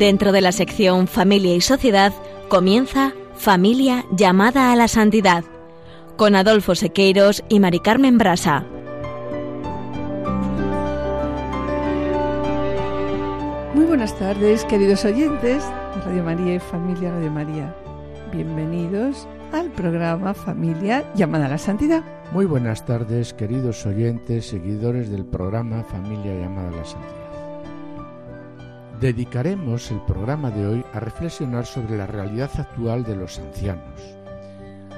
Dentro de la sección Familia y Sociedad comienza Familia llamada a la santidad con Adolfo Sequeiros y Mari Carmen Brasa. Muy buenas tardes, queridos oyentes de Radio María y Familia Radio María. Bienvenidos al programa Familia llamada a la Santidad. Muy buenas tardes, queridos oyentes, seguidores del programa Familia llamada a la Santidad. Dedicaremos el programa de hoy a reflexionar sobre la realidad actual de los ancianos.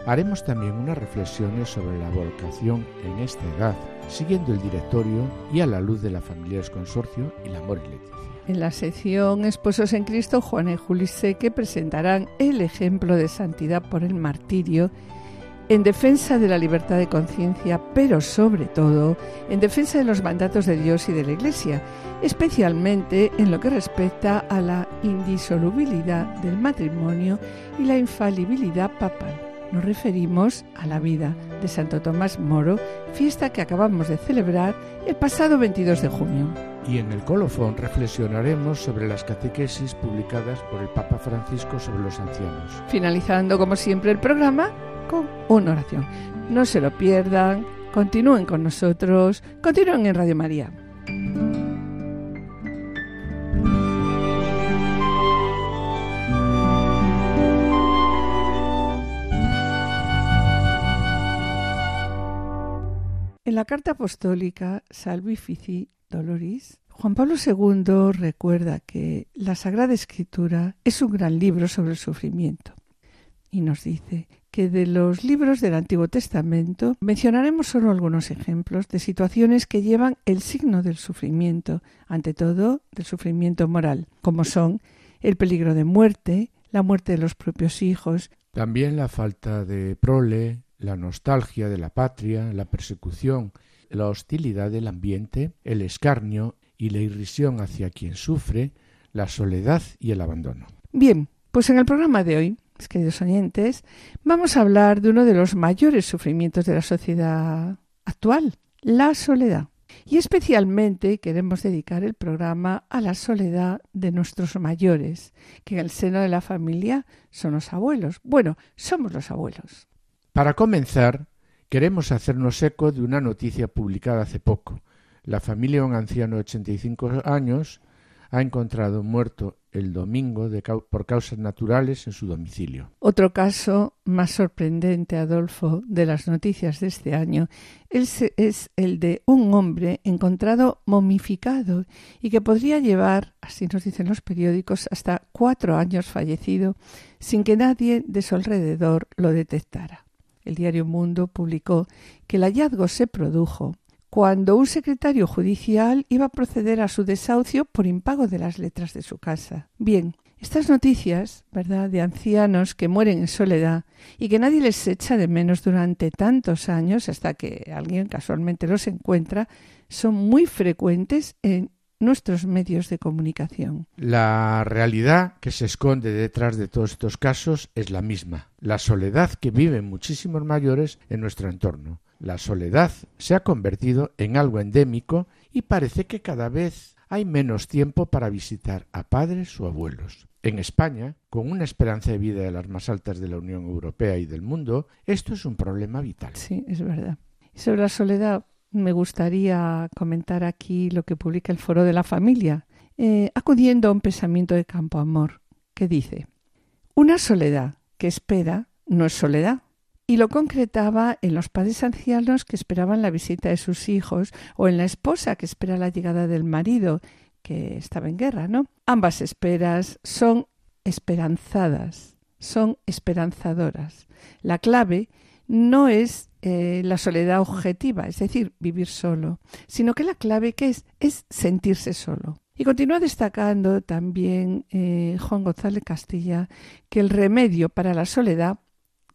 Haremos también unas reflexiones sobre la vocación en esta edad, siguiendo el directorio y a la luz de la familia Consorcio y la Amor y Leticia. En la sección Esposos en Cristo, Juana y Juli Seque presentarán el ejemplo de santidad por el martirio en defensa de la libertad de conciencia, pero sobre todo en defensa de los mandatos de Dios y de la Iglesia, especialmente en lo que respecta a la indisolubilidad del matrimonio y la infalibilidad papal. Nos referimos a la vida de Santo Tomás Moro, fiesta que acabamos de celebrar el pasado 22 de junio. Y en el colofón reflexionaremos sobre las catequesis publicadas por el Papa Francisco sobre los ancianos. Finalizando como siempre el programa una oración. No se lo pierdan, continúen con nosotros, continúen en Radio María. En la carta apostólica Salvifici Doloris, Juan Pablo II recuerda que la Sagrada Escritura es un gran libro sobre el sufrimiento y nos dice que de los libros del Antiguo Testamento mencionaremos solo algunos ejemplos de situaciones que llevan el signo del sufrimiento, ante todo del sufrimiento moral, como son el peligro de muerte, la muerte de los propios hijos, también la falta de prole, la nostalgia de la patria, la persecución, la hostilidad del ambiente, el escarnio y la irrisión hacia quien sufre, la soledad y el abandono. Bien, pues en el programa de hoy, queridos oyentes, vamos a hablar de uno de los mayores sufrimientos de la sociedad actual, la soledad. Y especialmente queremos dedicar el programa a la soledad de nuestros mayores, que en el seno de la familia son los abuelos. Bueno, somos los abuelos. Para comenzar, queremos hacernos eco de una noticia publicada hace poco. La familia de un anciano de 85 años ha encontrado muerto el domingo por causas naturales en su domicilio. Otro caso más sorprendente, Adolfo, de las noticias de este año es, es el de un hombre encontrado momificado y que podría llevar, así nos dicen los periódicos, hasta cuatro años fallecido sin que nadie de su alrededor lo detectara. El diario Mundo publicó que el hallazgo se produjo cuando un secretario judicial iba a proceder a su desahucio por impago de las letras de su casa. Bien, estas noticias, ¿verdad?, de ancianos que mueren en soledad y que nadie les echa de menos durante tantos años hasta que alguien casualmente los encuentra, son muy frecuentes en nuestros medios de comunicación. La realidad que se esconde detrás de todos estos casos es la misma, la soledad que viven muchísimos mayores en nuestro entorno. La soledad se ha convertido en algo endémico y parece que cada vez hay menos tiempo para visitar a padres o abuelos. En España, con una esperanza de vida de las más altas de la Unión Europea y del mundo, esto es un problema vital. Sí, es verdad. Sobre la soledad, me gustaría comentar aquí lo que publica el Foro de la Familia, eh, acudiendo a un pensamiento de Campo Amor, que dice, una soledad que espera no es soledad, y lo concretaba en los padres ancianos que esperaban la visita de sus hijos o en la esposa que espera la llegada del marido que estaba en guerra, ¿no? Ambas esperas son esperanzadas, son esperanzadoras. La clave no es eh, la soledad objetiva, es decir, vivir solo, sino que la clave que es es sentirse solo. Y continúa destacando también eh, Juan González Castilla que el remedio para la soledad,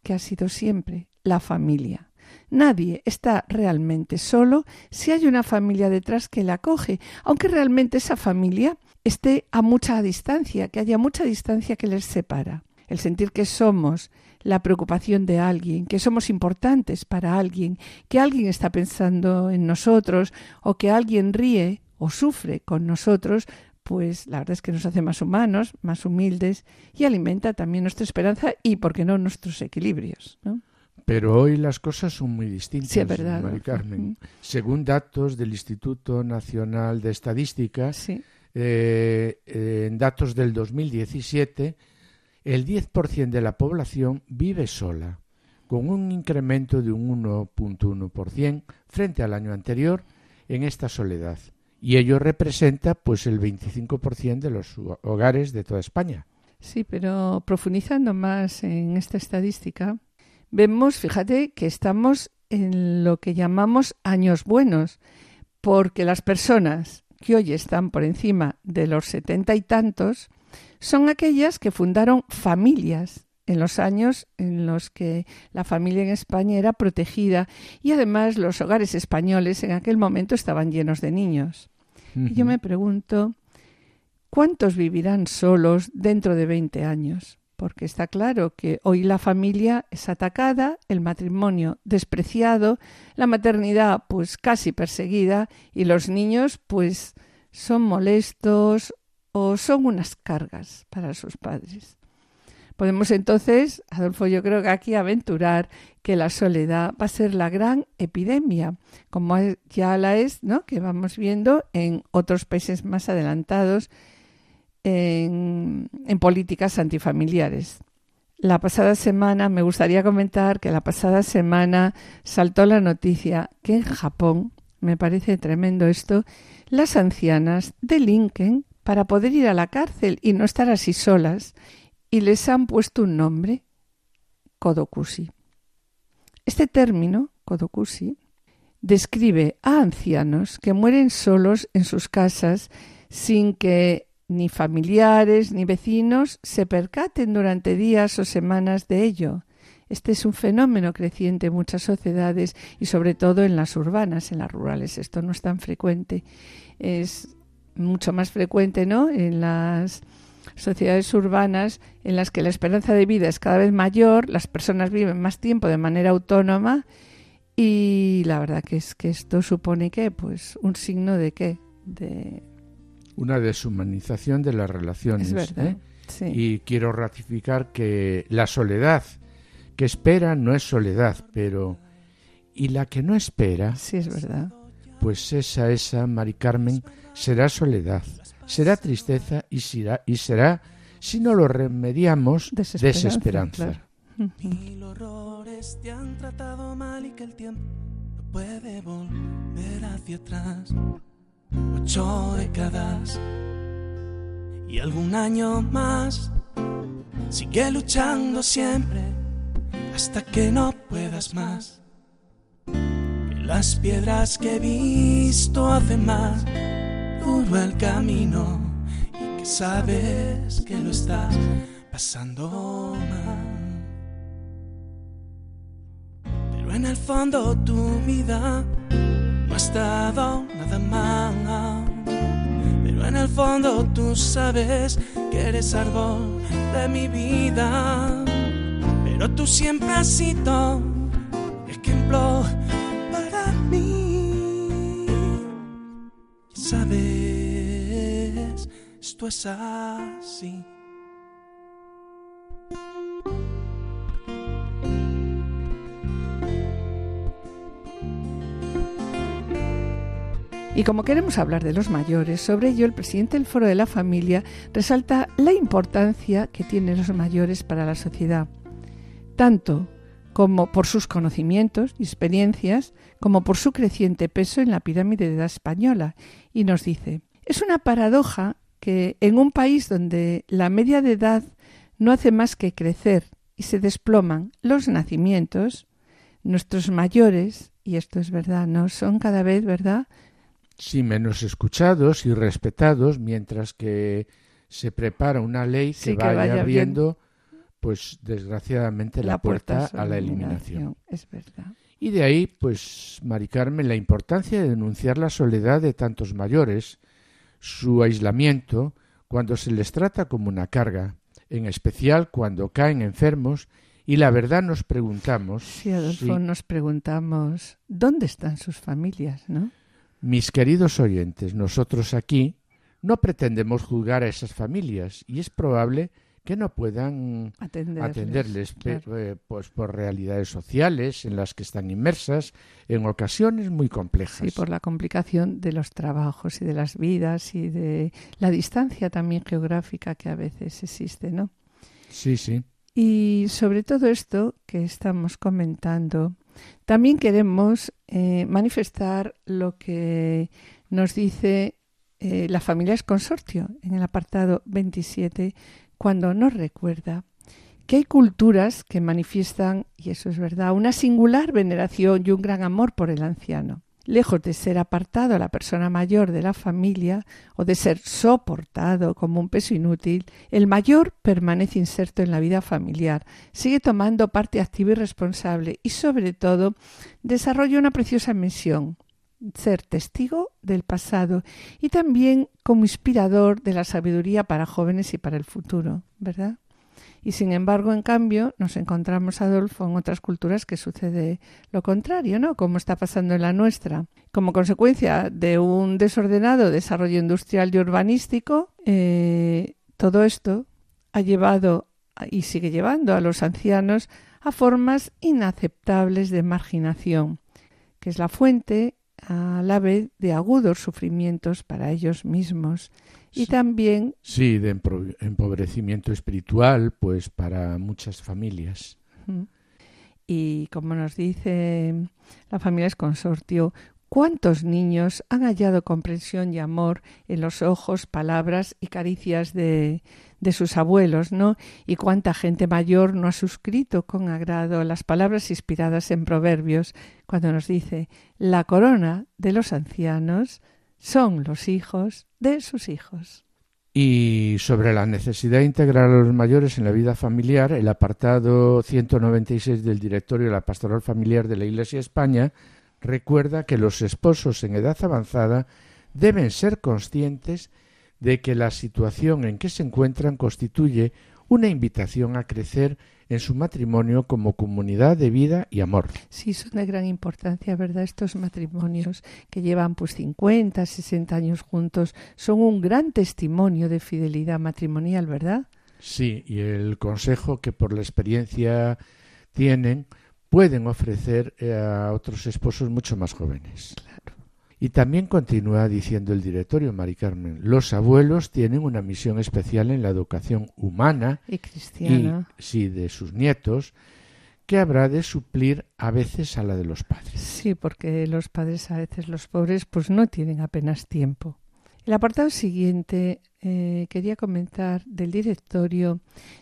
que ha sido siempre la familia. Nadie está realmente solo si hay una familia detrás que la acoge, aunque realmente esa familia esté a mucha distancia, que haya mucha distancia que les separa. El sentir que somos la preocupación de alguien, que somos importantes para alguien, que alguien está pensando en nosotros o que alguien ríe o sufre con nosotros, pues la verdad es que nos hace más humanos, más humildes y alimenta también nuestra esperanza y, por qué no, nuestros equilibrios. ¿no? Pero hoy las cosas son muy distintas, Sí, verdad. Mari Carmen. Según datos del Instituto Nacional de Estadística, Sí, eh, eh, en datos del 2017, el 10% de la población vive sola, con un incremento de un 1.1% frente al año anterior en esta soledad. Y ello representa pues el 25% de los hogares de toda España. sí, pero profundizando más en esta estadística, vemos, fíjate, que estamos en lo que llamamos años buenos, porque las personas que hoy están por encima de los setenta y tantos son aquellas que fundaron familias en los años en los que la familia en España era protegida y además los hogares españoles en aquel momento estaban llenos de niños. Y yo me pregunto, ¿cuántos vivirán solos dentro de 20 años? Porque está claro que hoy la familia es atacada, el matrimonio despreciado, la maternidad pues casi perseguida y los niños pues son molestos o son unas cargas para sus padres. Podemos entonces, Adolfo, yo creo que aquí aventurar que la soledad va a ser la gran epidemia, como ya la es, ¿no? Que vamos viendo en otros países más adelantados en, en políticas antifamiliares. La pasada semana, me gustaría comentar que la pasada semana saltó la noticia que en Japón, me parece tremendo esto, las ancianas delinquen para poder ir a la cárcel y no estar así solas y les han puesto un nombre, Kodokushi. Este término, Kodokushi, describe a ancianos que mueren solos en sus casas sin que ni familiares ni vecinos se percaten durante días o semanas de ello. Este es un fenómeno creciente en muchas sociedades y sobre todo en las urbanas, en las rurales. Esto no es tan frecuente. Es mucho más frecuente, ¿no? En las sociedades urbanas en las que la esperanza de vida es cada vez mayor, las personas viven más tiempo de manera autónoma y la verdad que es que esto supone que pues un signo de qué? De Una deshumanización de las relaciones. es verdad. ¿eh? Sí. Y quiero ratificar que la soledad que espera no es soledad, pero y la que no espera, Sí, es verdad. pues esa, esa, Mari Carmen, será soledad, será tristeza y será, y será si no lo remediamos, Desesperanza, desesperanza. claro. Mil horrores te han tratado mal y que el tiempo no puede volver hacia atrás. Ocho décadas y algún año más. Sigue luchando siempre hasta que no puedas más. Que las piedras que he visto hacen más el camino y que sabes que lo estás pasando mal. Pero en el fondo tu vida no ha estado nada mal. Pero en el fondo tú sabes que eres árbol de mi vida. Pero tú siempre has sido ejemplo para mí. Sabes, esto es así. Y como queremos hablar de los mayores, sobre ello el presidente del Foro de la Familia resalta la importancia que tienen los mayores para la sociedad, tanto como por sus conocimientos y experiencias, como por su creciente peso en la pirámide de edad española. Y nos dice, es una paradoja que en un país donde la media de edad no hace más que crecer y se desploman los nacimientos, nuestros mayores, y esto es verdad, no son cada vez, ¿verdad?, Sí, menos escuchados y respetados, mientras que se prepara una ley que, Sí, que vaya, vaya abriendo, pues desgraciadamente, la, puerta, a la eliminación. Es verdad. Y de ahí, pues, Mari Carmen, la importancia de denunciar la soledad de tantos mayores, su aislamiento, cuando se les trata como una carga, en especial cuando caen enfermos, y la verdad nos preguntamos, Sí, Adolfo, nos preguntamos, ¿dónde están sus familias, no? mis queridos oyentes, nosotros aquí No pretendemos juzgar a esas familias y es probable que no puedan Atenderles, atenderles pe- claro. eh, pues por realidades sociales en las que están inmersas en ocasiones muy complejas. Sí, por la complicación de los trabajos y de las vidas y de la distancia también geográfica que a veces existe, ¿no? Sí, sí. Y sobre todo esto que estamos comentando, también queremos eh, manifestar lo que nos dice eh, la familia es consortio en el apartado 27, cuando nos recuerda que hay culturas que manifiestan, y eso es verdad, una singular veneración y un gran amor por el anciano. Lejos de ser apartado a la persona mayor de la familia o de ser soportado como un peso inútil, el mayor permanece inserto en la vida familiar, sigue tomando parte activa y responsable y sobre todo desarrolla una preciosa misión, ser testigo del pasado y también como inspirador de la sabiduría para jóvenes y para el futuro, ¿verdad? Y sin embargo, en cambio, nos encontramos, Adolfo, en otras culturas que sucede lo contrario, ¿no? Como está pasando en la nuestra. Como consecuencia de un desordenado desarrollo industrial y urbanístico, eh, todo esto ha llevado y sigue llevando a los ancianos a formas inaceptables de marginación, que es la fuente a la vez de agudos sufrimientos para ellos mismos y Sí. también Sí, de empobrecimiento espiritual, pues para muchas familias. Y como nos dice la familia es consortio, ¿cuántos niños han hallado comprensión y amor en los ojos, palabras y caricias de, de sus abuelos, ¿no? Y cuánta gente mayor no ha suscrito con agrado las palabras inspiradas en Proverbios cuando nos dice la corona de los ancianos son los hijos de sus hijos. Y sobre la necesidad de integrar a los mayores en la vida familiar, el apartado 196 del Directorio de la Pastoral Familiar de la Iglesia España recuerda que los esposos en edad avanzada deben ser conscientes de que la situación en que se encuentran constituye una invitación a crecer en su matrimonio como comunidad de vida y amor. Sí, son de gran importancia, ¿verdad? Estos matrimonios que llevan pues 50, 60 años juntos son un gran testimonio de fidelidad matrimonial, ¿verdad? Sí, y el consejo que por la experiencia tienen pueden ofrecer eh, a otros esposos mucho más jóvenes. Y también continúa diciendo el directorio, Mari Carmen, los abuelos tienen una misión especial en la educación humana Y y cristiana. sí de sus nietos, que habrá de suplir a veces a la de los padres. Sí, porque los padres a veces, los pobres, pues no tienen apenas tiempo. El apartado siguiente eh, quería comentar del directorio.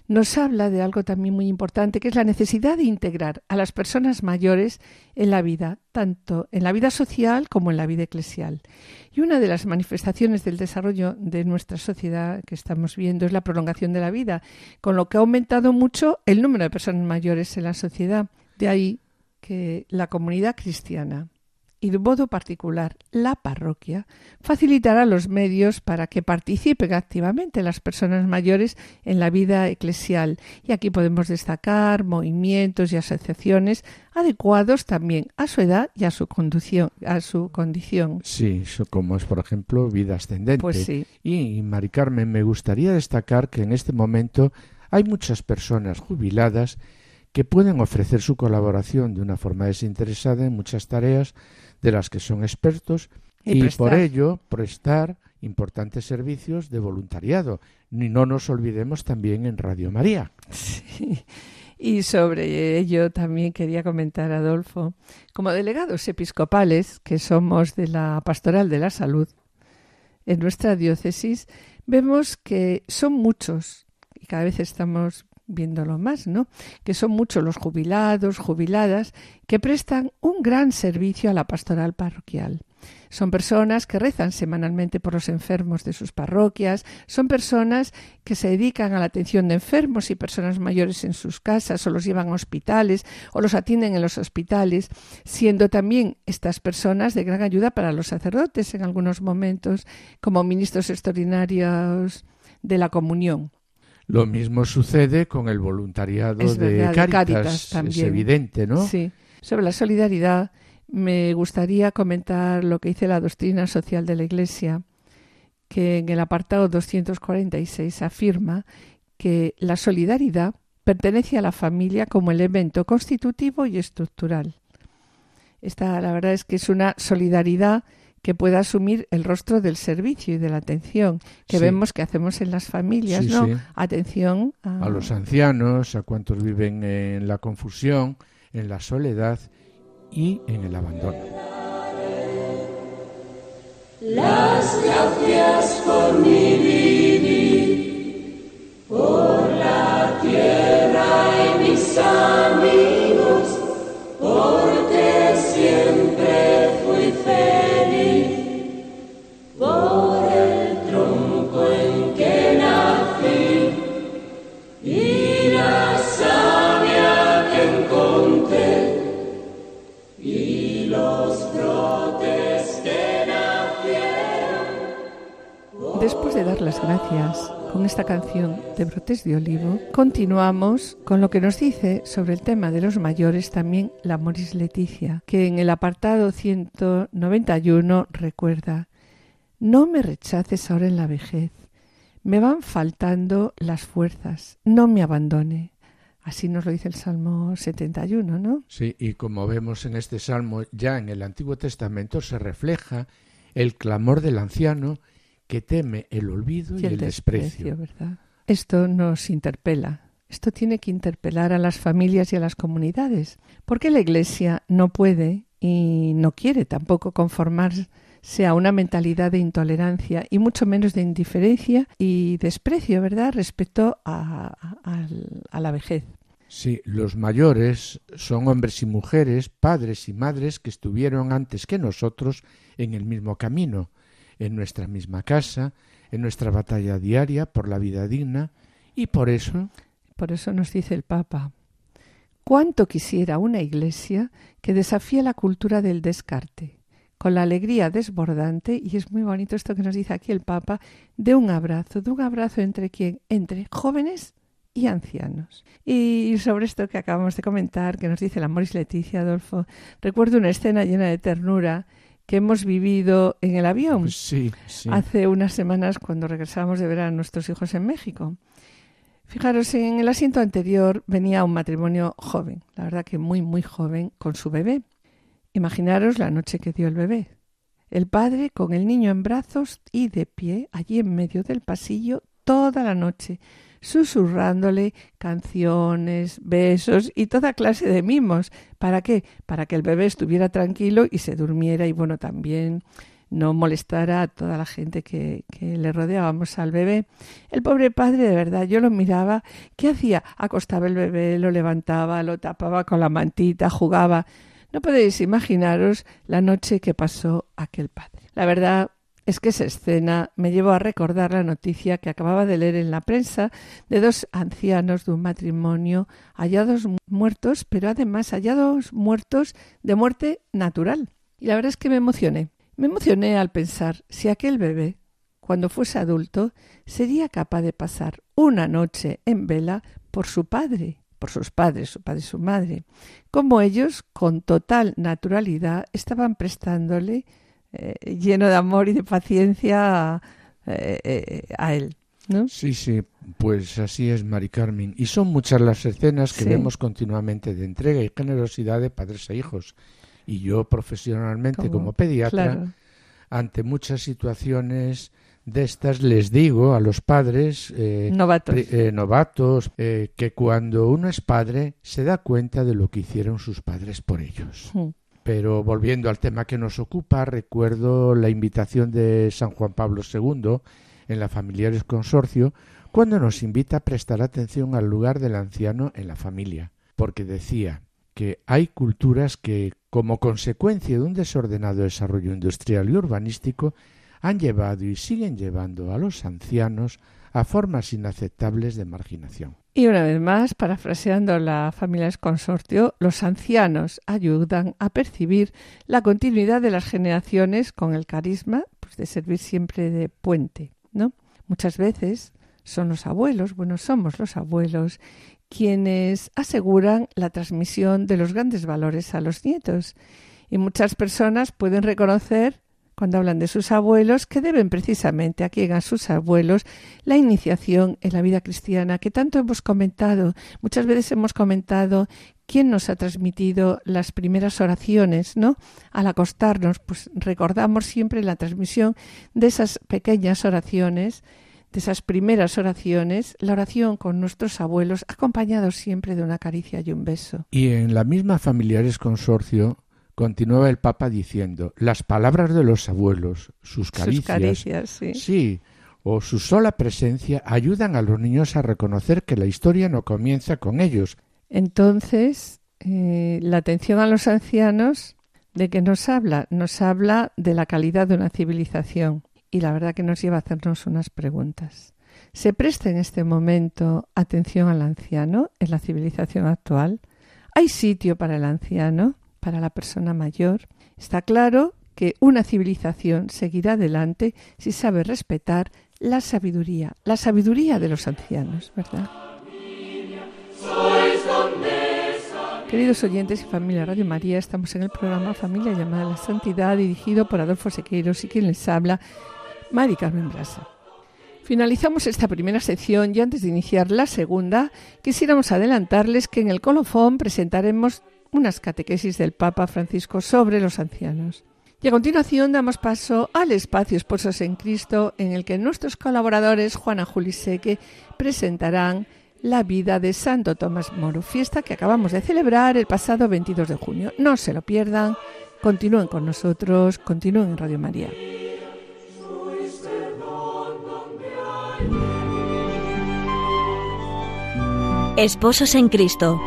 Nos habla de algo también muy importante, que es la necesidad de integrar a las personas mayores en la vida, tanto en la vida social como en la vida eclesial. Y una de las manifestaciones del desarrollo de nuestra sociedad que estamos viendo es la prolongación de la vida, con lo que ha aumentado mucho el número de personas mayores en la sociedad. De ahí que la comunidad cristiana y de modo particular la parroquia facilitará los medios para que participen activamente las personas mayores en la vida eclesial. Y aquí podemos destacar movimientos y asociaciones adecuados también a su edad y a su conducción a su condición. Sí, como es por ejemplo vida ascendente. pues sí. Y, Mari Carmen, me gustaría destacar que en este momento hay muchas personas jubiladas que pueden ofrecer su colaboración de una forma desinteresada en muchas tareas de las que son expertos Y por ello prestar importantes servicios de voluntariado. Y no nos olvidemos también en Radio María. Sí. Y sobre ello también quería comentar, Adolfo, como delegados episcopales, que somos de la Pastoral de la Salud, en nuestra diócesis, vemos que son muchos, y cada vez estamos viéndolo más, ¿no? Que son muchos los jubilados, jubiladas, que prestan un gran servicio a la pastoral parroquial. Son personas que rezan semanalmente por los enfermos de sus parroquias, son personas que se dedican a la atención de enfermos y personas mayores en sus casas o los llevan a hospitales o los atienden en los hospitales, siendo también estas personas de gran ayuda para los sacerdotes en algunos momentos como ministros extraordinarios de la comunión. Lo mismo sucede con el voluntariado Es de verdad, es evidente, ¿no? Sí. Sobre la solidaridad, me gustaría comentar lo que dice la doctrina social de la Iglesia, que en el apartado 246 afirma que la solidaridad pertenece a la familia como elemento constitutivo y estructural. Esta, la verdad es que es una solidaridad que pueda asumir el rostro del servicio y de la atención que vemos que hacemos en las familias, ¿no? Atención a... a los ancianos, a cuantos viven en la confusión, en la soledad y en el abandono. Las gracias por mi vivir, por la tierra y mis amigos, de dar las gracias con esta canción de Brotes de Olivo, continuamos con lo que nos dice sobre el tema de los mayores también la Moris Leticia, que en el apartado 191 recuerda, no me rechaces ahora en la vejez, me van faltando las fuerzas, no me abandone. Así nos lo dice el Salmo 71, ¿no? Sí, y como vemos en este Salmo, ya en el Antiguo Testamento se refleja el clamor del anciano que teme el olvido y, el, desprecio. ¿verdad? Esto nos interpela. Esto tiene que interpelar a las familias y a las comunidades, porque la Iglesia no puede y no quiere tampoco conformarse a una mentalidad de intolerancia y mucho menos de indiferencia y desprecio, ¿verdad?, respecto a, a la vejez. Sí, los mayores son hombres y mujeres, padres y madres que estuvieron antes que nosotros en el mismo camino, en nuestra misma casa, en nuestra batalla diaria por la vida digna, y por eso. Por eso nos dice el Papa. Cuánto quisiera una iglesia que desafíe la cultura del descarte, con la alegría desbordante, y es muy bonito esto que nos dice aquí el Papa, de un abrazo, de un abrazo entre quién, entre jóvenes y ancianos. Y sobre esto que acabamos de comentar, que nos dice la Moris Leticia Adolfo, recuerdo una escena llena de ternura que hemos vivido en el avión pues sí, hace unas semanas cuando regresábamos de ver a nuestros hijos en México. Fijaros, en el asiento anterior venía un matrimonio joven, la verdad que muy, muy joven, con su bebé. Imaginaros la noche que dio el bebé. El padre con el niño en brazos y de pie allí en medio del pasillo toda la noche, susurrándole canciones, besos y toda clase de mimos. ¿Para qué? Para que el bebé estuviera tranquilo y se durmiera y bueno, también no molestara a toda la gente que, que, le rodeábamos al bebé. El pobre padre, de verdad, yo lo miraba, ¿qué hacía? Acostaba el bebé, lo levantaba, lo tapaba con la mantita, jugaba. No podéis imaginaros la noche que pasó aquel padre. La verdad, es que esa escena me llevó a recordar la noticia que acababa de leer en la prensa de dos ancianos de un matrimonio hallados muertos, pero además hallados muertos de muerte natural. Y la verdad es que me emocioné. Me emocioné al pensar si aquel bebé, cuando fuese adulto, sería capaz de pasar una noche en vela por su padre, por sus padres, su padre y su madre, como ellos, con total naturalidad, estaban prestándole eh, lleno de amor y de paciencia eh, eh, a él. ¿no? Sí, sí, pues así es, Mari Carmen. Y son muchas las escenas que vemos continuamente de entrega y generosidad de padres e hijos. Y yo profesionalmente como, pediatra, ante muchas situaciones de estas les digo a los padres novatos, novatos que cuando uno es padre se da cuenta de lo que hicieron sus padres por ellos. Mm. Pero volviendo al tema que nos ocupa, recuerdo la invitación de San Juan Pablo II en la Familiares Consorcio cuando nos invita a prestar atención al lugar del anciano en la familia, porque decía que hay culturas que, como consecuencia de un desordenado desarrollo industrial y urbanístico, han llevado y siguen llevando a los ancianos a formas inaceptables de marginación. Y una vez más, parafraseando la familia consorcio, los ancianos ayudan a percibir la continuidad de las generaciones con el carisma pues, de servir siempre de puente. ¿no? Muchas veces son los abuelos, bueno, somos los abuelos, quienes aseguran la transmisión de los grandes valores a los nietos. Y muchas personas pueden reconocer cuando hablan de sus abuelos, que deben precisamente a quien a sus abuelos la iniciación en la vida cristiana, que tanto hemos comentado. Muchas veces hemos comentado quién nos ha transmitido las primeras oraciones, ¿no? Al acostarnos, pues recordamos siempre la transmisión de esas pequeñas oraciones, de esas primeras oraciones, la oración con nuestros abuelos, acompañados siempre de una caricia y un beso. Y en la misma Familiares Consorcio continuaba el Papa diciendo, las palabras de los abuelos, sus caricias, Sus caricias, sí. sí, o su sola presencia ayudan a los niños a reconocer que la historia no comienza con ellos. Entonces, eh, la atención a los ancianos, ¿de qué nos habla? Nos habla de la calidad de una civilización y la verdad que nos lleva a hacernos unas preguntas. ¿Se presta en este momento atención al anciano en la civilización actual? ¿Hay sitio para el anciano? Para la persona mayor. Está claro que una civilización seguirá adelante si sabe respetar la sabiduría, la sabiduría de los ancianos, ¿verdad? Queridos oyentes y familia Radio María, estamos en el programa Familia llamada a la Santidad, dirigido por Adolfo Sequeiros y quien les habla, Mari Carmen Brasa. Finalizamos esta primera sección y antes de iniciar la segunda, quisiéramos adelantarles que en el colofón presentaremos unas catequesis del Papa Francisco sobre los ancianos. Y a continuación damos paso al espacio Esposos en Cristo, en el que nuestros colaboradores Juana Juliseque presentarán la vida de Santo Tomás Moro, fiesta que acabamos de celebrar el pasado 22 de junio. No se lo pierdan, continúen con nosotros, continúen en Radio María. Esposos en Cristo.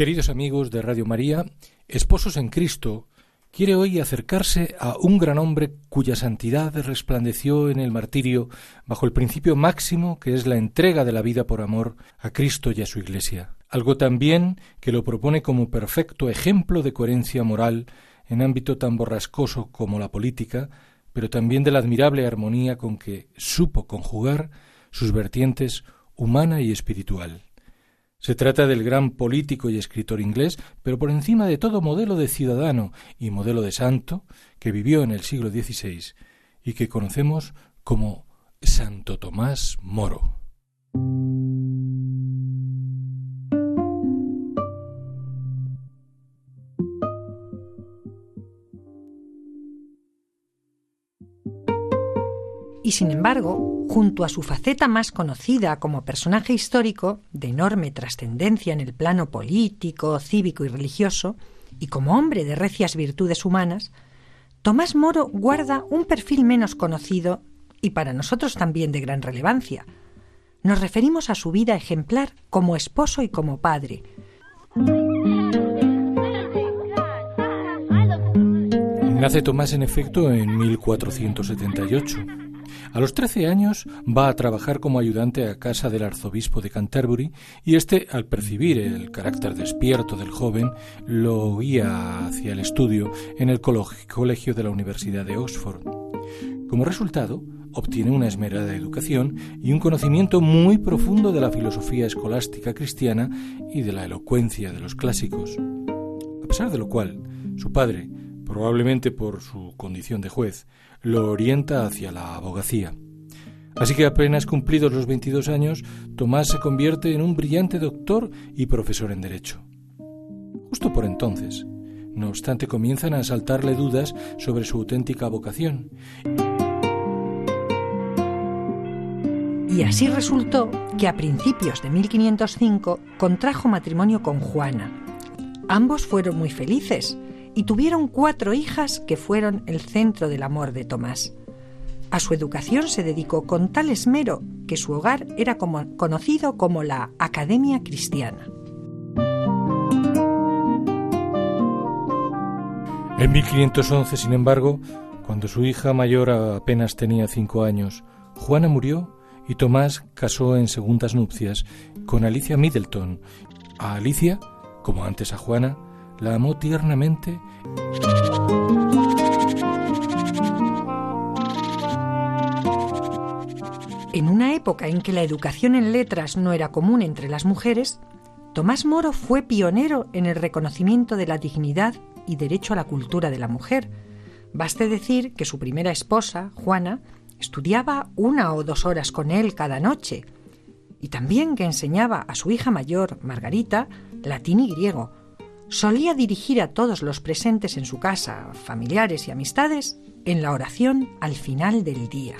Queridos amigos de Radio María, Esposos en Cristo quiere hoy acercarse a un gran hombre cuya santidad resplandeció en el martirio bajo el principio máximo que es la entrega de la vida por amor a Cristo y a su Iglesia. Algo también que lo propone como perfecto ejemplo de coherencia moral en ámbito tan borrascoso como la política, pero también de la admirable armonía con que supo conjugar sus vertientes humana y espiritual. Se trata del gran político y escritor inglés, pero por encima de todo modelo de ciudadano y modelo de santo que vivió en el siglo XVI y que conocemos como Santo Tomás Moro. Y sin embargo, junto a su faceta más conocida como personaje histórico, de enorme trascendencia en el plano político, cívico y religioso, y como hombre de recias virtudes humanas, Tomás Moro guarda un perfil menos conocido y para nosotros también de gran relevancia. Nos referimos a su vida ejemplar como esposo y como padre. Nace Tomás en efecto en 1478. A los 13 años va a trabajar como ayudante a casa del arzobispo de Canterbury y este, al percibir el carácter despierto del joven, lo guía hacia el estudio en el colegio de la Universidad de Oxford. Como resultado, obtiene una esmerada educación y un conocimiento muy profundo de la filosofía escolástica cristiana y de la elocuencia de los clásicos. A pesar de lo cual, su padre, probablemente por su condición de juez, lo orienta hacia la abogacía. Así que apenas cumplidos los 22 años, Tomás se convierte en un brillante doctor y profesor en Derecho. Justo por entonces, no obstante, comienzan a asaltarle dudas sobre su auténtica vocación. Y así resultó que a principios de 1505 contrajo matrimonio con Juana. Ambos fueron muy felices, y tuvieron cuatro hijas que fueron el centro del amor de Tomás. A su educación se dedicó con tal esmero que su hogar era como, conocido como la Academia Cristiana. En 1511, sin embargo, cuando su hija mayor apenas tenía cinco años, Juana murió y Tomás casó en segundas nupcias con Alicia Middleton. A Alicia, como antes a Juana, la amó tiernamente. En una época en que la educación en letras no era común entre las mujeres, Tomás Moro fue pionero en el reconocimiento de la dignidad y derecho a la cultura de la mujer. Baste decir que su primera esposa, Juana, estudiaba una o dos horas con él cada noche, y también que enseñaba a su hija mayor, Margarita, latín y griego. Solía dirigir a todos los presentes en su casa, familiares y amistades, en la oración al final del día.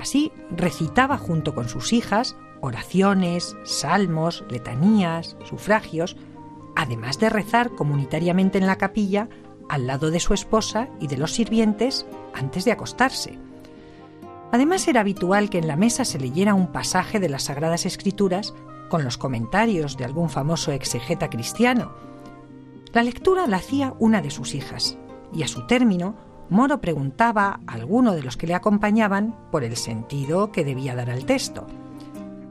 Así recitaba junto con sus hijas oraciones, salmos, letanías, sufragios, además de rezar comunitariamente en la capilla al lado de su esposa y de los sirvientes antes de acostarse. Además era habitual que en la mesa se leyera un pasaje de las Sagradas Escrituras con los comentarios de algún famoso exegeta cristiano. La lectura la hacía una de sus hijas, y a su término, Moro preguntaba a alguno de los que le acompañaban por el sentido que debía dar al texto.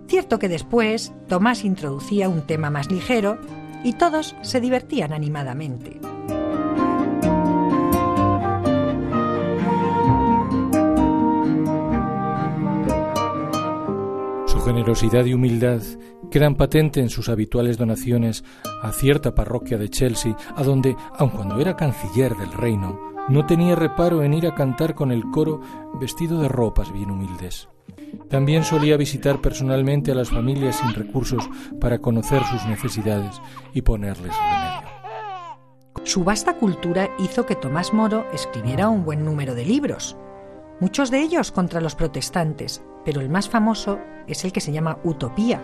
Cierto que después Tomás introducía un tema más ligero y todos se divertían animadamente. Generosidad y humildad quedan patentes en sus habituales donaciones a cierta parroquia de Chelsea, a donde, aun cuando era canciller del reino, no tenía reparo en ir a cantar con el coro vestido de ropas bien humildes. También solía visitar personalmente a las familias sin recursos para conocer sus necesidades y ponerles remedio. Su vasta cultura hizo que Tomás Moro escribiera un buen número de libros, muchos de ellos contra los protestantes, pero el más famoso es el que se llama Utopía.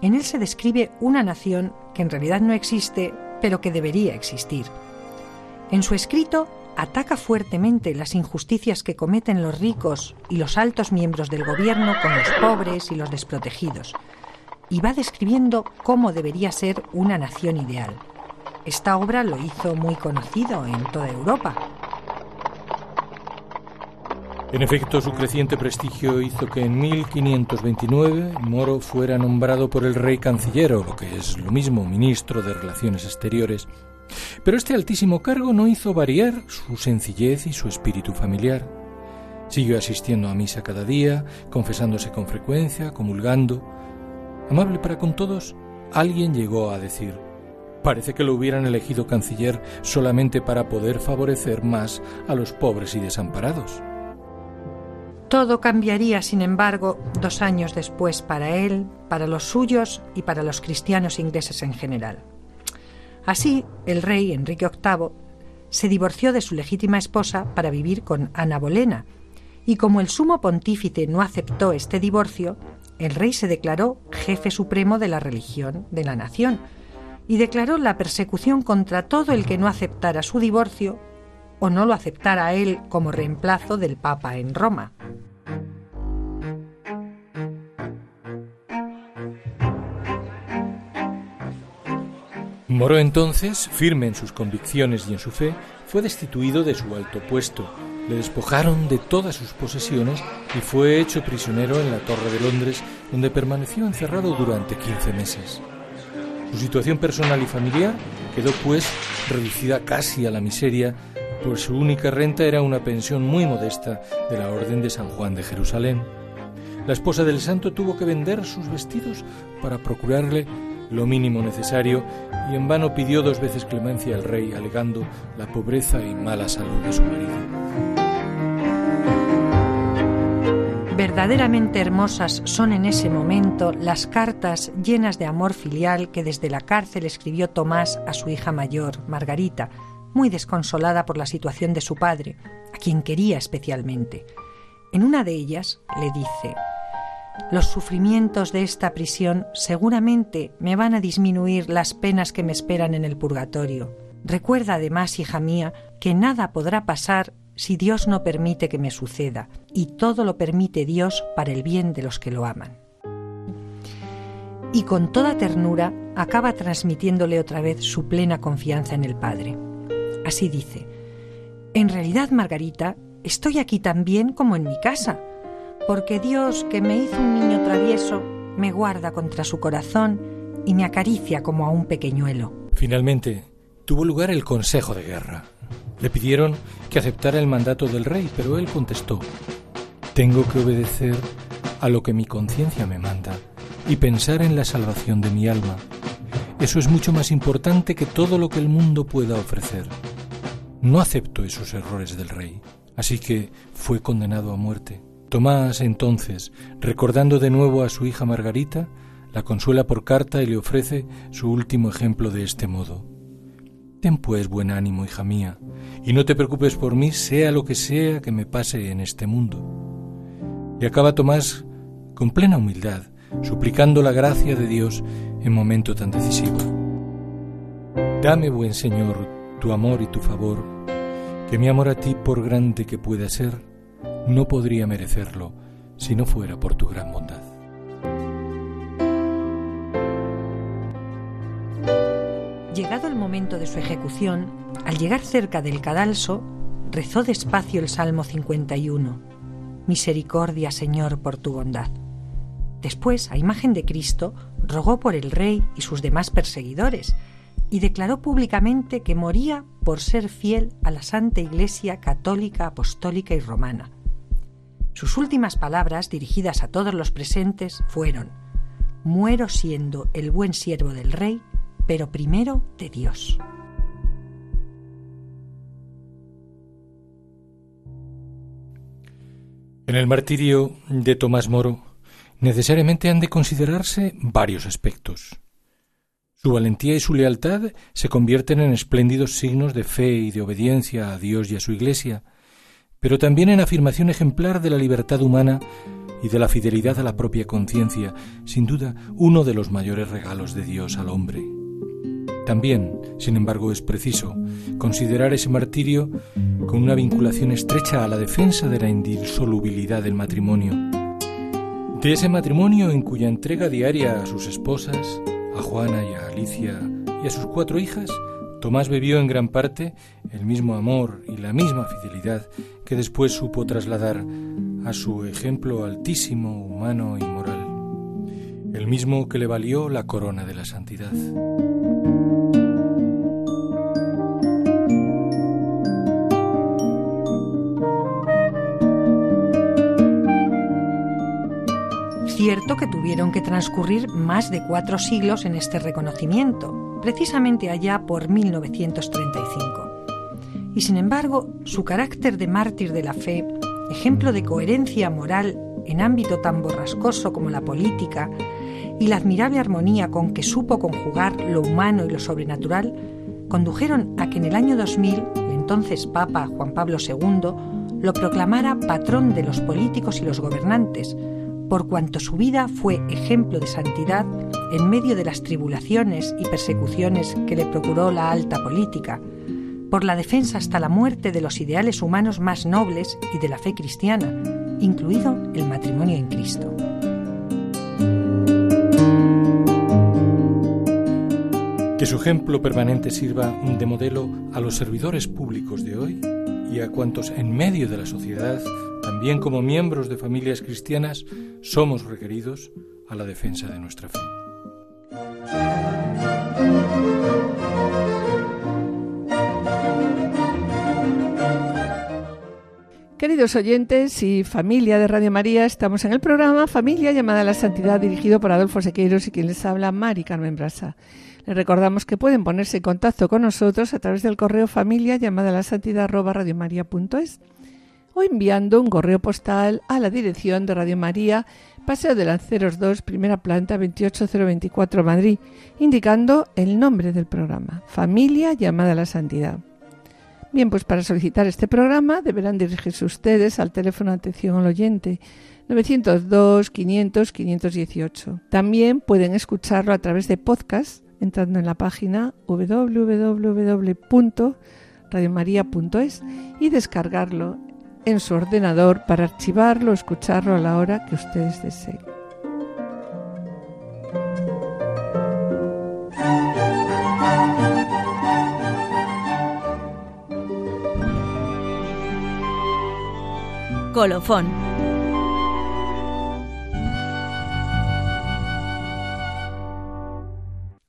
En él se describe una nación que en realidad no existe, pero que debería existir. En su escrito ataca fuertemente las injusticias que cometen los ricos y los altos miembros del gobierno con los pobres y los desprotegidos, y va describiendo cómo debería ser una nación ideal. Esta obra lo hizo muy conocido en toda Europa, en efecto, su creciente prestigio hizo que en 1529 Moro fuera nombrado por el rey canciller, o lo que es lo mismo, ministro de Relaciones Exteriores. Pero este altísimo cargo no hizo variar su sencillez y su espíritu familiar. Siguió asistiendo a misa cada día, confesándose con frecuencia, comulgando. Amable para con todos, alguien llegó a decir, parece que lo hubieran elegido canciller solamente para poder favorecer más a los pobres y desamparados. Todo cambiaría, sin embargo, dos años después para él, para los suyos y para los cristianos ingleses en general. Así, el rey Enrique VIII se divorció de su legítima esposa para vivir con Ana Bolena, y como el sumo pontífice no aceptó este divorcio, el rey se declaró jefe supremo de la religión de la nación y declaró la persecución contra todo el que no aceptara su divorcio o no lo aceptara él como reemplazo del Papa en Roma. Moro entonces, firme en sus convicciones y en su fe, fue destituido de su alto puesto, le despojaron de todas sus posesiones y fue hecho prisionero en la Torre de Londres, donde permaneció encerrado durante 15 meses. Su situación personal y familiar quedó pues reducida casi a la miseria, pues su única renta era una pensión muy modesta de la Orden de San Juan de Jerusalén. La esposa del santo tuvo que vender sus vestidos para procurarle lo mínimo necesario y en vano pidió dos veces clemencia al rey alegando la pobreza y mala salud de su marido. Verdaderamente hermosas son en ese momento las cartas llenas de amor filial que desde la cárcel escribió Tomás a su hija mayor, Margarita, muy desconsolada por la situación de su padre, a quien quería especialmente. En una de ellas le dice, los sufrimientos de esta prisión seguramente me van a disminuir las penas que me esperan en el purgatorio. Recuerda además, hija mía, que nada podrá pasar si Dios no permite que me suceda, y todo lo permite Dios para el bien de los que lo aman. Y con toda ternura acaba transmitiéndole otra vez su plena confianza en el Padre. Así dice, En realidad, Margarita, estoy aquí tan bien como en mi casa, porque Dios, que me hizo un niño travieso, me guarda contra su corazón y me acaricia como a un pequeñuelo. Finalmente, tuvo lugar el Consejo de Guerra. Le pidieron que aceptara el mandato del rey, pero él contestó, tengo que obedecer a lo que mi conciencia me manda y pensar en la salvación de mi alma. Eso es mucho más importante que todo lo que el mundo pueda ofrecer. No acepto esos errores del rey, así que fue condenado a muerte. Tomás entonces, recordando de nuevo a su hija Margarita, la consuela por carta y le ofrece su último ejemplo de este modo. Ten pues buen ánimo, hija mía, y no te preocupes por mí, sea lo que sea que me pase en este mundo. Y acaba Tomás con plena humildad, suplicando la gracia de Dios en momento tan decisivo. Dame, buen Señor, tu amor y tu favor, que mi amor a ti, por grande que pueda ser, no podría merecerlo si no fuera por tu gran bondad. Llegado el momento de su ejecución, al llegar cerca del cadalso, rezó despacio el Salmo 51. Misericordia, Señor, por tu bondad. Después, a imagen de Cristo, rogó por el rey y sus demás perseguidores, y declaró públicamente que moría por ser fiel a la Santa Iglesia católica, apostólica y romana. Sus últimas palabras, dirigidas a todos los presentes, fueron Muero siendo el buen siervo del rey, pero primero de Dios. En el martirio de Tomás Moro necesariamente han de considerarse varios aspectos. Su valentía y su lealtad se convierten en espléndidos signos de fe y de obediencia a Dios y a su Iglesia, pero también en afirmación ejemplar de la libertad humana y de la fidelidad a la propia conciencia, sin duda uno de los mayores regalos de Dios al hombre. También, sin embargo, es preciso considerar ese martirio con una vinculación estrecha a la defensa de la indisolubilidad del matrimonio, de ese matrimonio en cuya entrega diaria a sus esposas, a Juana y a Alicia y a sus cuatro hijas, Tomás bebió en gran parte el mismo amor y la misma fidelidad que después supo trasladar a su ejemplo altísimo, humano y moral, el mismo que le valió la corona de la santidad. Cierto que tuvieron que transcurrir más de cuatro siglos en este reconocimiento, precisamente allá por 1935. Y sin embargo, su carácter de mártir de la fe, ejemplo de coherencia moral en ámbito tan borrascoso como la política, y la admirable armonía con que supo conjugar lo humano y lo sobrenatural, condujeron a que en el año 2000 el entonces Papa Juan Pablo II lo proclamara patrón de los políticos y los gobernantes, por cuanto su vida fue ejemplo de santidad en medio de las tribulaciones y persecuciones que le procuró la alta política, por la defensa hasta la muerte de los ideales humanos más nobles y de la fe cristiana, incluido el matrimonio en Cristo. Que su ejemplo permanente sirva de modelo a los servidores públicos de hoy y a cuantos en medio de la sociedad también como miembros de familias cristianas, somos requeridos a la defensa de nuestra fe. Queridos oyentes y familia de Radio María, estamos en el programa Familia llamada a la Santidad dirigido por Adolfo Sequeiros y quien les habla Mari Carmen Brasa. Les recordamos que pueden ponerse en contacto con nosotros a través del correo familia llamada a la santidad o enviando un correo postal a la dirección de Radio María, Paseo de Lanceros 2, primera planta 28024 Madrid, indicando el nombre del programa, Familia llamada a la Santidad. Bien, pues para solicitar este programa deberán dirigirse ustedes al teléfono de atención al oyente 902 500 518. También pueden escucharlo a través de podcast entrando en la página www.radiomaria.es y descargarlo en su ordenador para archivarlo o escucharlo a la hora que ustedes deseen. Colofón.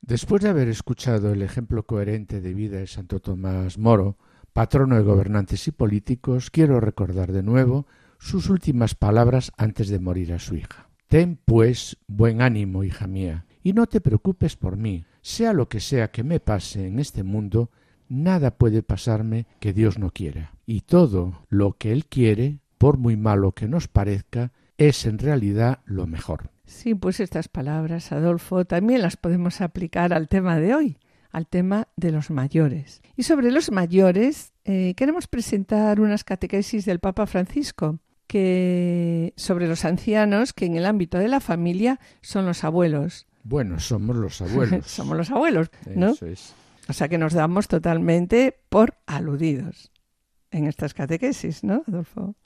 Después de haber escuchado el ejemplo coherente de vida de Santo Tomás Moro, patrono de gobernantes y políticos, quiero recordar de nuevo sus últimas palabras antes de morir a su hija. Ten, pues, buen ánimo, hija mía, y no te preocupes por mí. Sea lo que sea que me pase en este mundo, nada puede pasarme que Dios no quiera. Y todo lo que Él quiere, por muy malo que nos parezca, es en realidad lo mejor. Sí, pues estas palabras, Adolfo, también las podemos aplicar al tema de hoy, al tema de los mayores. Y sobre los mayores, eh, queremos presentar unas catequesis del Papa Francisco que sobre los ancianos que en el ámbito de la familia son los abuelos. Bueno, somos los abuelos. somos los abuelos, ¿no? Eso es. O sea que nos damos totalmente por aludidos en estas catequesis, ¿no, Adolfo?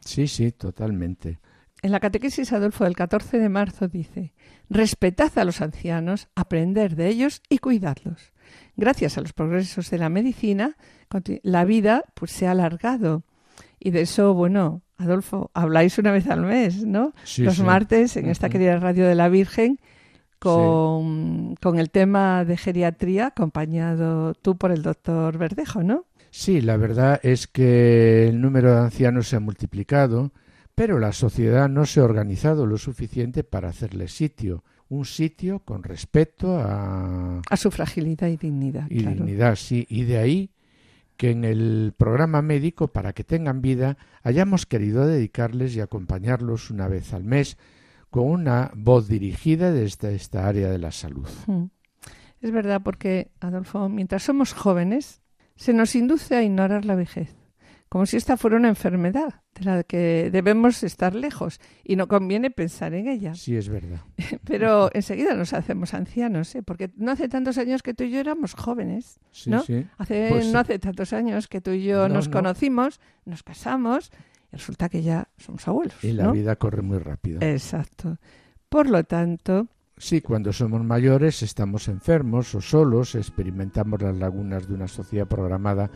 Sí, sí, totalmente. En la catequesis Adolfo del 14 de marzo dice, respetad a los ancianos, aprender de ellos y cuidadlos. Gracias a los progresos de la medicina, la vida pues, se ha alargado. Y de eso, bueno, Adolfo, habláis una vez al mes, ¿no? Sí, los sí. martes en esta querida radio de la Virgen con, con el tema de geriatría, acompañado tú por el doctor Verdejo, ¿no? Sí, la verdad es que el número de ancianos se ha multiplicado, pero la sociedad no se ha organizado lo suficiente para hacerle sitio. Un sitio con respeto a, A su fragilidad y dignidad, y claro. dignidad, sí. Y de ahí que en el programa médico, para que tengan vida, hayamos querido dedicarles y acompañarlos una vez al mes con una voz dirigida desde esta área de la salud. Mm. Es verdad, porque, Adolfo, mientras somos jóvenes, se nos induce a ignorar la vejez, como si esta fuera una enfermedad de la que debemos estar lejos y no conviene pensar en ella. Sí, es verdad. Pero enseguida nos hacemos ancianos, ¿eh? porque no hace tantos años que tú y yo éramos jóvenes, Sí, ¿no? sí. Hace, Pues sí. no hace tantos años que tú y yo No, nos no. conocimos, nos casamos y resulta que ya somos abuelos. Y la ¿no? vida corre muy rápido. Exacto. Por lo tanto, Sí, cuando somos mayores estamos enfermos o solos, experimentamos las lagunas de una sociedad programada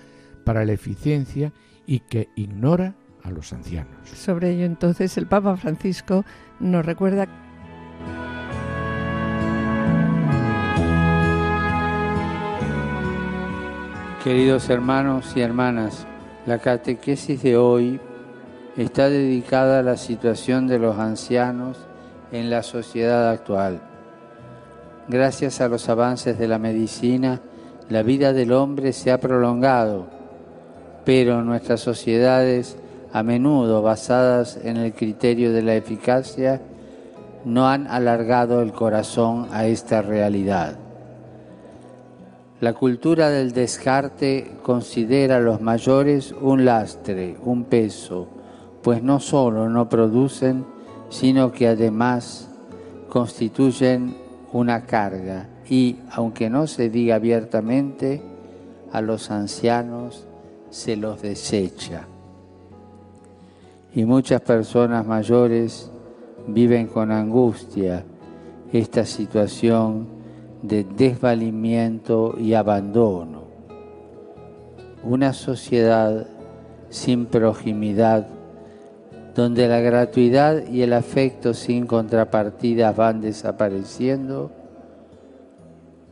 para la eficiencia y que ignora a los ancianos. Sobre ello, entonces, el Papa Francisco nos recuerda Queridos hermanos y hermanas, la catequesis de hoy está dedicada a la situación de los ancianos en la sociedad actual. Gracias a los avances de la medicina, la vida del hombre se ha prolongado, pero nuestras sociedades, a menudo basadas en el criterio de la eficacia, no han alargado el corazón a esta realidad. La cultura del descarte considera a los mayores un lastre, un peso, pues no solo no producen, sino que además constituyen una carga y, aunque no se diga abiertamente, a los ancianos se los desecha. Y muchas personas mayores viven con angustia esta situación de desvalimiento y abandono. Una sociedad sin proximidad, donde la gratuidad y el afecto sin contrapartidas van desapareciendo,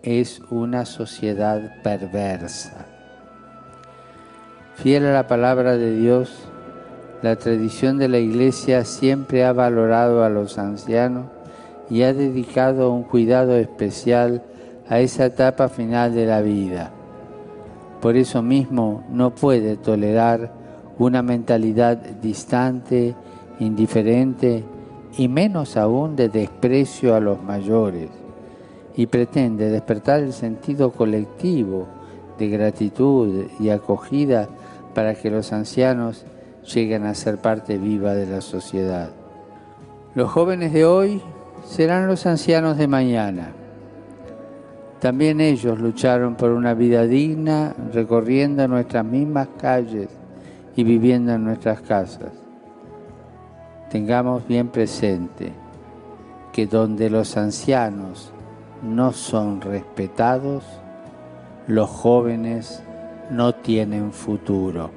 es una sociedad perversa. Fiel a la palabra de Dios, la tradición de la Iglesia siempre ha valorado a los ancianos y ha dedicado un cuidado especial a esa etapa final de la vida. Por eso mismo no puede tolerar una mentalidad distante, indiferente y menos aún de desprecio a los mayores y pretende despertar el sentido colectivo de gratitud y acogida para que los ancianos lleguen a ser parte viva de la sociedad. Los jóvenes de hoy serán los ancianos de mañana. También ellos lucharon por una vida digna recorriendo nuestras mismas calles y viviendo en nuestras casas. Tengamos bien presente que donde los ancianos no son respetados, los jóvenes no tienen futuro.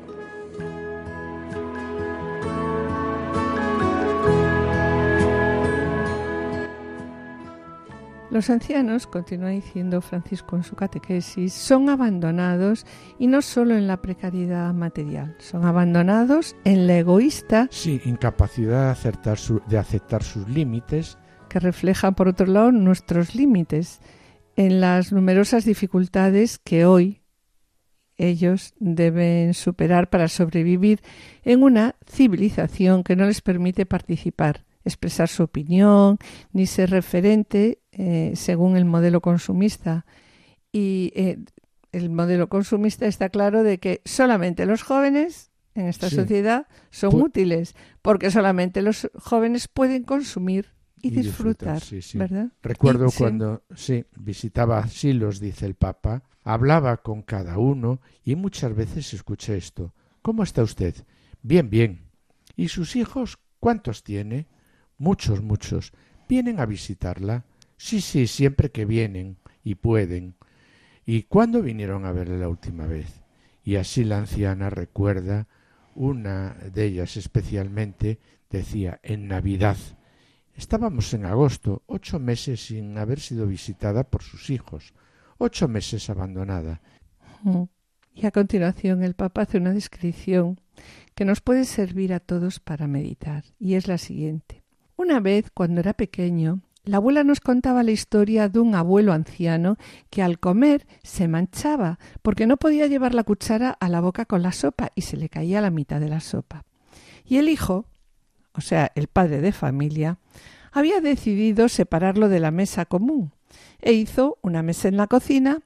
Los ancianos, continúa diciendo Francisco en su catequesis, son abandonados y no solo en la precariedad material, son abandonados en la egoísta. Sí, incapacidad de aceptar, de aceptar sus límites. Que refleja, por otro lado, nuestros límites en las numerosas dificultades que hoy ellos deben superar para sobrevivir en una civilización que no les permite participar expresar su opinión, ni ser referente eh, según el modelo consumista. Y eh, el modelo consumista está claro de que solamente los jóvenes en esta sociedad son útiles, porque solamente los jóvenes pueden consumir y, disfrutar, ¿verdad? Recuerdo cuando sí. visitaba asilos, dice el Papa, hablaba con cada uno y muchas veces escuché esto. ¿Cómo está usted? Bien, bien. ¿Y sus hijos cuántos tiene? Muchos, muchos. ¿Vienen a visitarla? Sí, sí, siempre que vienen y pueden. ¿Y cuándo vinieron a verla la última vez? Y así la anciana recuerda, una de ellas especialmente, decía, en Navidad. Estábamos en agosto, ocho meses sin haber sido visitada por sus hijos, ocho meses abandonada. Y a continuación el Papa hace una descripción que nos puede servir a todos para meditar, y es la siguiente. Una vez, cuando era pequeño, la abuela nos contaba la historia de un abuelo anciano que al comer se manchaba porque no podía llevar la cuchara a la boca con la sopa y se le caía la mitad de la sopa. Y el hijo, o sea, el padre de familia, había decidido separarlo de la mesa común e hizo una mesa en la cocina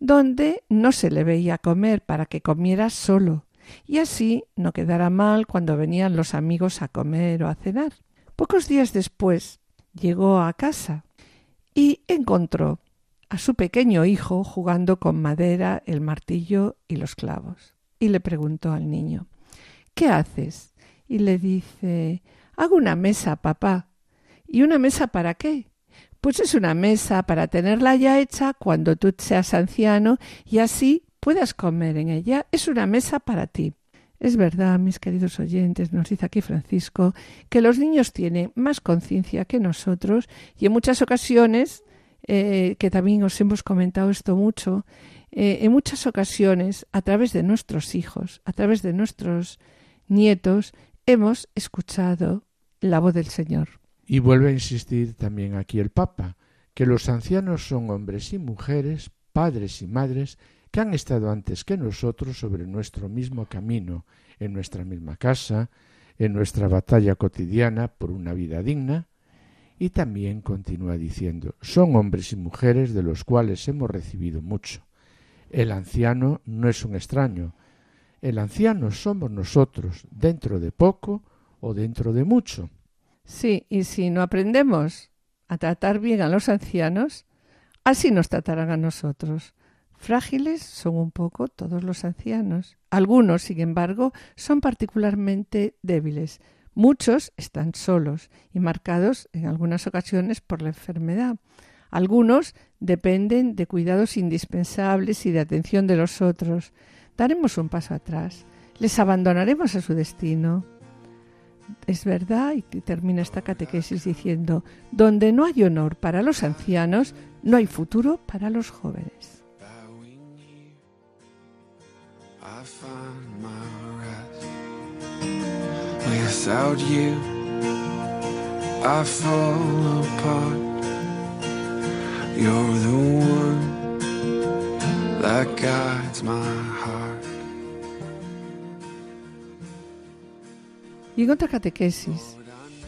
donde no se le veía comer para que comiera solo y así no quedara mal cuando venían los amigos a comer o a cenar. Pocos días después llegó a casa y encontró a su pequeño hijo jugando con madera, el martillo y los clavos. Y le preguntó al niño ¿Qué haces? Y le dice Hago una mesa, papá. ¿Y una mesa para qué? Pues es una mesa para tenerla ya hecha cuando tú seas anciano y así puedas comer en ella. Es una mesa para ti. Es verdad, mis queridos oyentes, nos dice aquí Francisco, que los niños tienen más conciencia que nosotros y en muchas ocasiones, eh, que también os hemos comentado esto mucho, eh, en muchas ocasiones, a través de nuestros hijos, a través de nuestros nietos, hemos escuchado la voz del Señor. Y vuelve a insistir también aquí el Papa, que los ancianos son hombres y mujeres, padres y madres, que han estado antes que nosotros sobre nuestro mismo camino, en nuestra misma casa, en nuestra batalla cotidiana por una vida digna, y también continúa diciendo, son hombres y mujeres de los cuales hemos recibido mucho. El anciano no es un extraño, el anciano somos nosotros, dentro de poco o dentro de mucho. Sí, y si no aprendemos a tratar bien a los ancianos, así nos tratarán a nosotros. Frágiles son un poco todos los ancianos. Algunos, sin embargo, son particularmente débiles. Muchos están solos y marcados en algunas ocasiones por la enfermedad. Algunos dependen de cuidados indispensables y de atención de los otros. Daremos un paso atrás. Les abandonaremos a su destino. Es verdad, y termina esta catequesis diciendo, donde no hay honor para los ancianos, no hay futuro para los jóvenes. Y en otra catequesis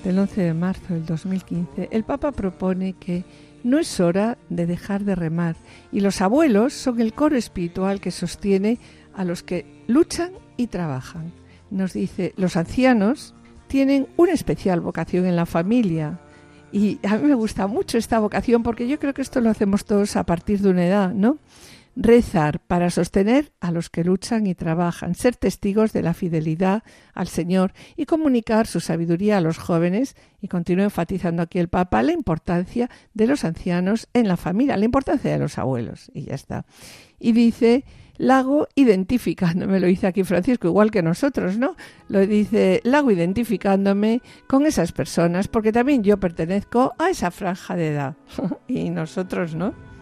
del 11 de marzo del 2015, el Papa propone que no es hora de dejar de remar y los abuelos son el coro espiritual que sostiene a los que luchan y trabajan. Nos dice, los ancianos tienen una especial vocación en la familia. Y a mí me gusta mucho esta vocación porque yo creo que esto lo hacemos todos a partir de una edad, ¿no? Rezar para sostener a los que luchan y trabajan, ser testigos de la fidelidad al Señor y comunicar su sabiduría a los jóvenes. Y continúa enfatizando aquí el Papa la importancia de los ancianos en la familia, la importancia de los abuelos. Y ya está. Y dice Lago identificándome, lo dice aquí Francisco, igual que nosotros, ¿no? Lo dice, lago identificándome con esas personas, porque también yo pertenezco a esa franja de edad. y nosotros, ¿no?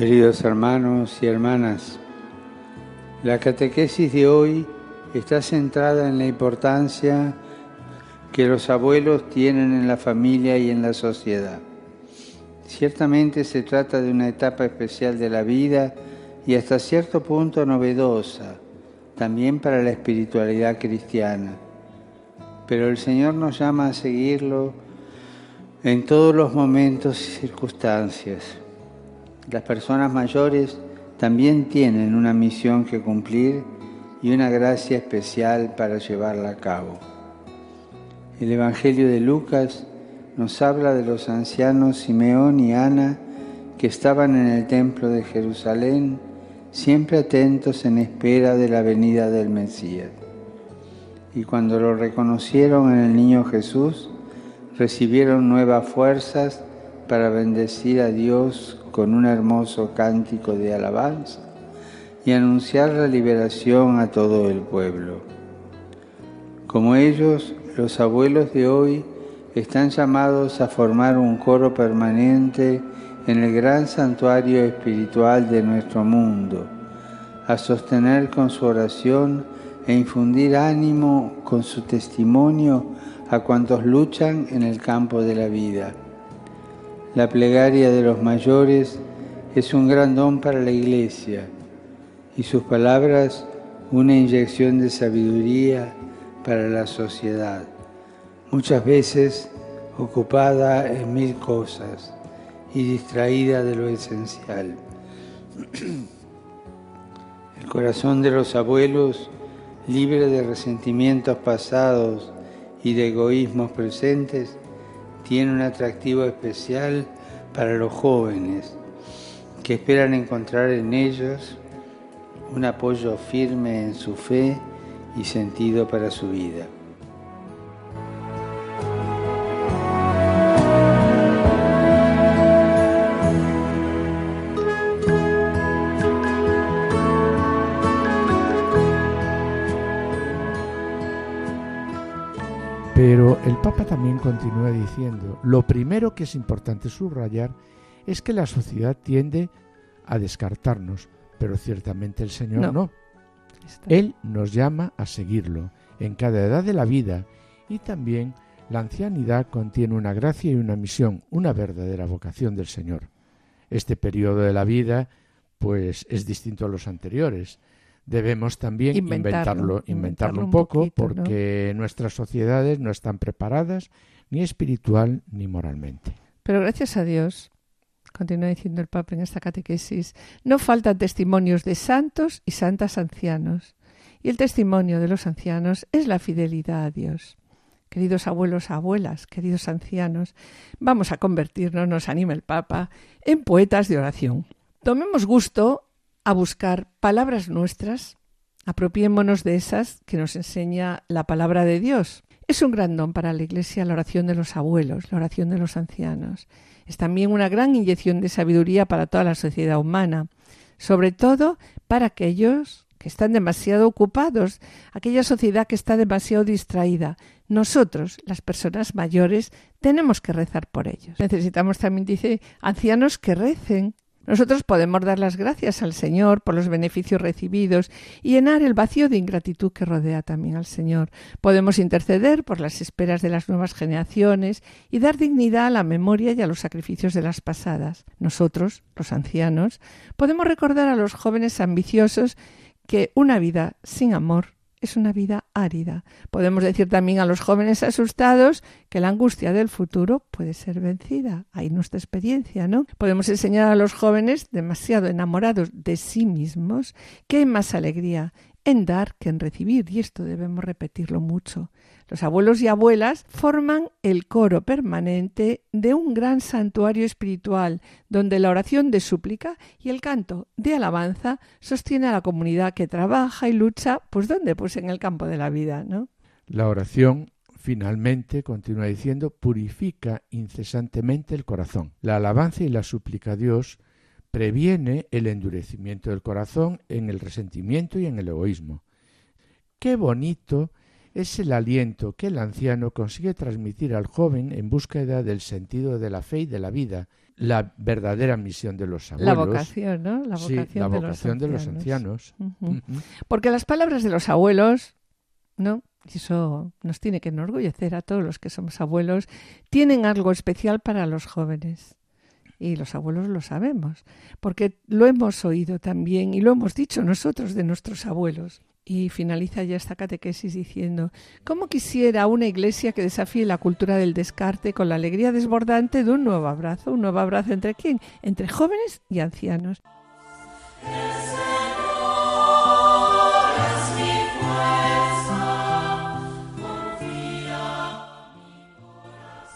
Queridos hermanos y hermanas, la catequesis de hoy está centrada en la importancia que los abuelos tienen en la familia y en la sociedad. Ciertamente se trata de una etapa especial de la vida y hasta cierto punto novedosa, también para la espiritualidad cristiana. Pero el Señor nos llama a seguirlo en todos los momentos y circunstancias. Las personas mayores también tienen una misión que cumplir y una gracia especial para llevarla a cabo. El Evangelio de Lucas nos habla de los ancianos Simeón y Ana que estaban en el templo de Jerusalén, siempre atentos en espera de la venida del Mesías. Y cuando lo reconocieron en el niño Jesús, recibieron nuevas fuerzas para bendecir a Dios con un hermoso cántico de alabanza y anunciar la liberación a todo el pueblo. Como ellos, los abuelos de hoy están llamados a formar un coro permanente en el gran santuario espiritual de nuestro mundo, a sostener con su oración e infundir ánimo con su testimonio a cuantos luchan en el campo de la vida. La plegaria de los mayores es un gran don para la Iglesia y sus palabras una inyección de sabiduría para la sociedad, muchas veces ocupada en mil cosas y distraída de lo esencial. El corazón de los abuelos, libre de resentimientos pasados y de egoísmos presentes, tiene un atractivo especial para los jóvenes que esperan encontrar en ellos un apoyo firme en su fe y sentido para su vida. Pero el Papa también continúa diciendo, lo primero que es importante subrayar es que la sociedad tiende a descartarnos, pero ciertamente el Señor no. No. Él nos llama a seguirlo en cada edad de la vida y también la ancianidad contiene una gracia y una misión, una verdadera vocación del Señor. Este periodo de la vida pues es distinto a los anteriores. Debemos también Inventarlo, inventarlo, un un poco porque nuestras sociedades no están preparadas ni espiritual ni moralmente. Pero gracias a Dios, continúa diciendo el Papa en esta catequesis, no faltan testimonios de santos y santas ancianos. Y el testimonio de los ancianos es la fidelidad a Dios. Queridos abuelos, abuelas, queridos ancianos, vamos a convertirnos, nos anima el Papa, en poetas de oración. Tomemos gusto a buscar palabras nuestras, apropiémonos de esas que nos enseña la palabra de Dios. Es un gran don para la Iglesia la oración de los abuelos, la oración de los ancianos. Es también una gran inyección de sabiduría para toda la sociedad humana, sobre todo para aquellos que están demasiado ocupados, aquella sociedad que está demasiado distraída. Nosotros, las personas mayores, tenemos que rezar por ellos. Necesitamos también, dice, ancianos que recen. Nosotros podemos dar las gracias al Señor por los beneficios recibidos y llenar el vacío de ingratitud que rodea también al Señor. Podemos interceder por las esperas de las nuevas generaciones y dar dignidad a la memoria y a los sacrificios de las pasadas. Nosotros, los ancianos, podemos recordar a los jóvenes ambiciosos que una vida sin amor es una vida árida. Podemos decir también a los jóvenes asustados que la angustia del futuro puede ser vencida. Hay nuestra experiencia, ¿no? Podemos enseñar a los jóvenes demasiado enamorados de sí mismos que hay más alegría en dar que en recibir, y esto debemos repetirlo mucho. Los abuelos y abuelas forman el coro permanente de un gran santuario espiritual, donde la oración de súplica y el canto de alabanza sostiene a la comunidad que trabaja y lucha, pues ¿dónde? Pues en el campo de la vida, ¿no? La oración Finalmente, continúa diciendo, purifica incesantemente el corazón. La alabanza y la súplica a Dios previene el endurecimiento del corazón en el resentimiento y en el egoísmo. Qué bonito es el aliento que el anciano consigue transmitir al joven en búsqueda del sentido de la fe y de la vida, la verdadera misión de los abuelos. La vocación, ¿no? La vocación, de, los ancianos. Porque las palabras de los abuelos, ¿no? y eso nos tiene que enorgullecer a todos los que somos abuelos, tienen algo especial para los jóvenes. Y los abuelos lo sabemos, porque lo hemos oído también y lo hemos dicho nosotros de nuestros abuelos. Y finaliza ya esta catequesis diciendo, ¿cómo quisiera una iglesia que desafíe la cultura del descarte con la alegría desbordante de un nuevo abrazo? ¿Un nuevo abrazo entre quién? Entre jóvenes y ancianos.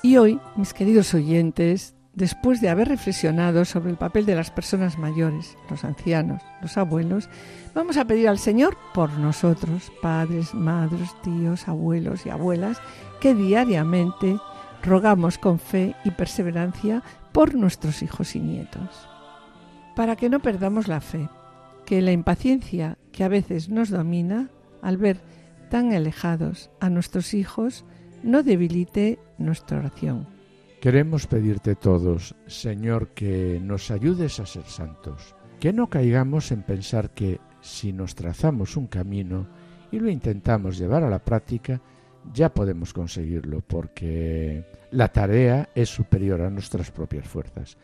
Y hoy, mis queridos oyentes, después de haber reflexionado sobre el papel de las personas mayores, los ancianos, los abuelos, vamos a pedir al Señor por nosotros, padres, madres, tíos, abuelos y abuelas, que diariamente rogamos con fe y perseverancia por nuestros hijos y nietos. Para que no perdamos la fe, que la impaciencia que a veces nos domina al ver tan alejados a nuestros hijos no debilite nuestra oración. Queremos pedirte todos, Señor, que nos ayudes a ser santos, que no caigamos en pensar que si nos trazamos un camino y lo intentamos llevar a la práctica, ya podemos conseguirlo, porque la tarea es superior a nuestras propias fuerzas.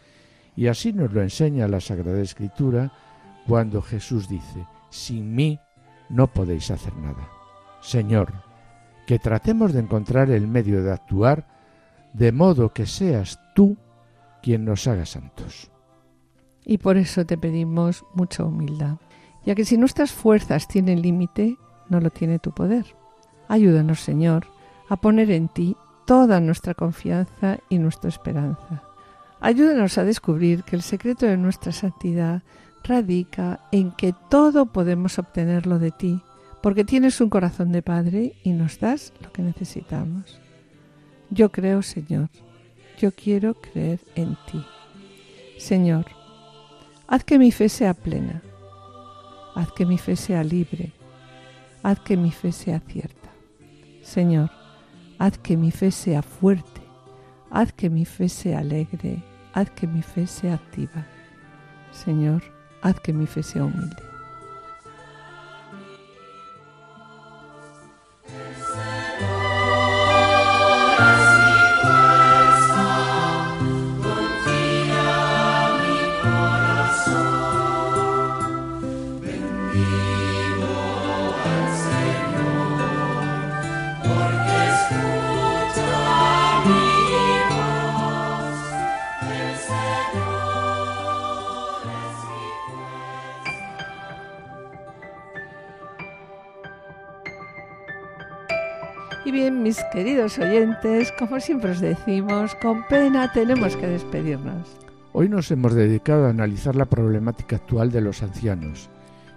Y así nos lo enseña la Sagrada Escritura cuando Jesús dice, sin mí no podéis hacer nada. Señor, que tratemos de encontrar el medio de actuar de modo que seas tú quien nos haga santos. Y por eso te pedimos mucha humildad, ya que si nuestras fuerzas tienen límite, no lo tiene tu poder. Ayúdanos, Señor, a poner en ti toda nuestra confianza y nuestra esperanza. Ayúdanos a descubrir que el secreto de nuestra santidad radica en que todo podemos obtenerlo de ti porque tienes un corazón de Padre y nos das lo que necesitamos. Yo creo, Señor, yo quiero creer en ti. Señor, haz que mi fe sea plena, haz que mi fe sea libre, haz que mi fe sea cierta. Señor, haz que mi fe sea fuerte, haz que mi fe sea alegre, haz que mi fe sea activa. Señor, haz que mi fe sea humilde. Y bien, mis queridos oyentes, como siempre os decimos, con pena tenemos que despedirnos. Hoy nos hemos dedicado a analizar la problemática actual de los ancianos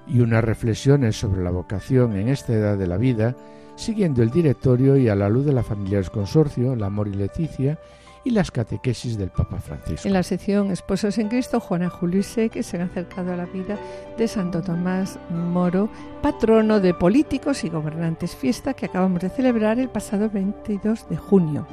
y unas reflexiones sobre la vocación en esta edad de la vida, siguiendo el directorio y a la luz de la familia del consorcio, la Amor y Leticia, y las catequesis del Papa Francisco. En la sección Esposos en Cristo, Juana Julio que se han acercado a la vida de Santo Tomás Moro, patrono de políticos y gobernantes, fiesta que acabamos de celebrar el pasado 22 de junio.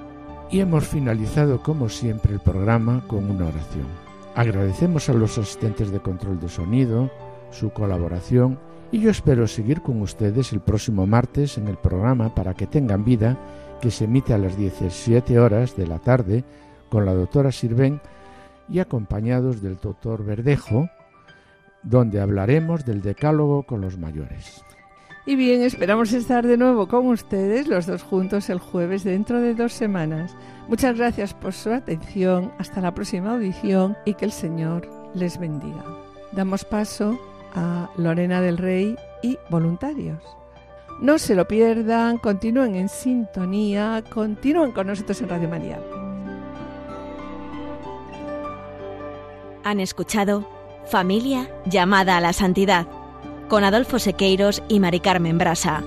Y hemos finalizado, como siempre, el programa con una oración. Agradecemos a los asistentes de control de sonido, su colaboración, y yo espero seguir con ustedes el próximo martes en el programa para que tengan vida que se emite a las 17 horas de la tarde con la doctora Sirven y acompañados del doctor Verdejo, donde hablaremos del decálogo con los mayores. Y bien, esperamos estar de nuevo con ustedes los dos juntos el jueves dentro de dos semanas. Muchas gracias por su atención, hasta la próxima audición y que el Señor les bendiga. Damos paso a Lorena del Rey y voluntarios. No se lo pierdan, continúen en sintonía, continúen con nosotros en Radio María. Han escuchado Familia llamada a la santidad con Adolfo Sequeiros y Mari Carmen Brasa.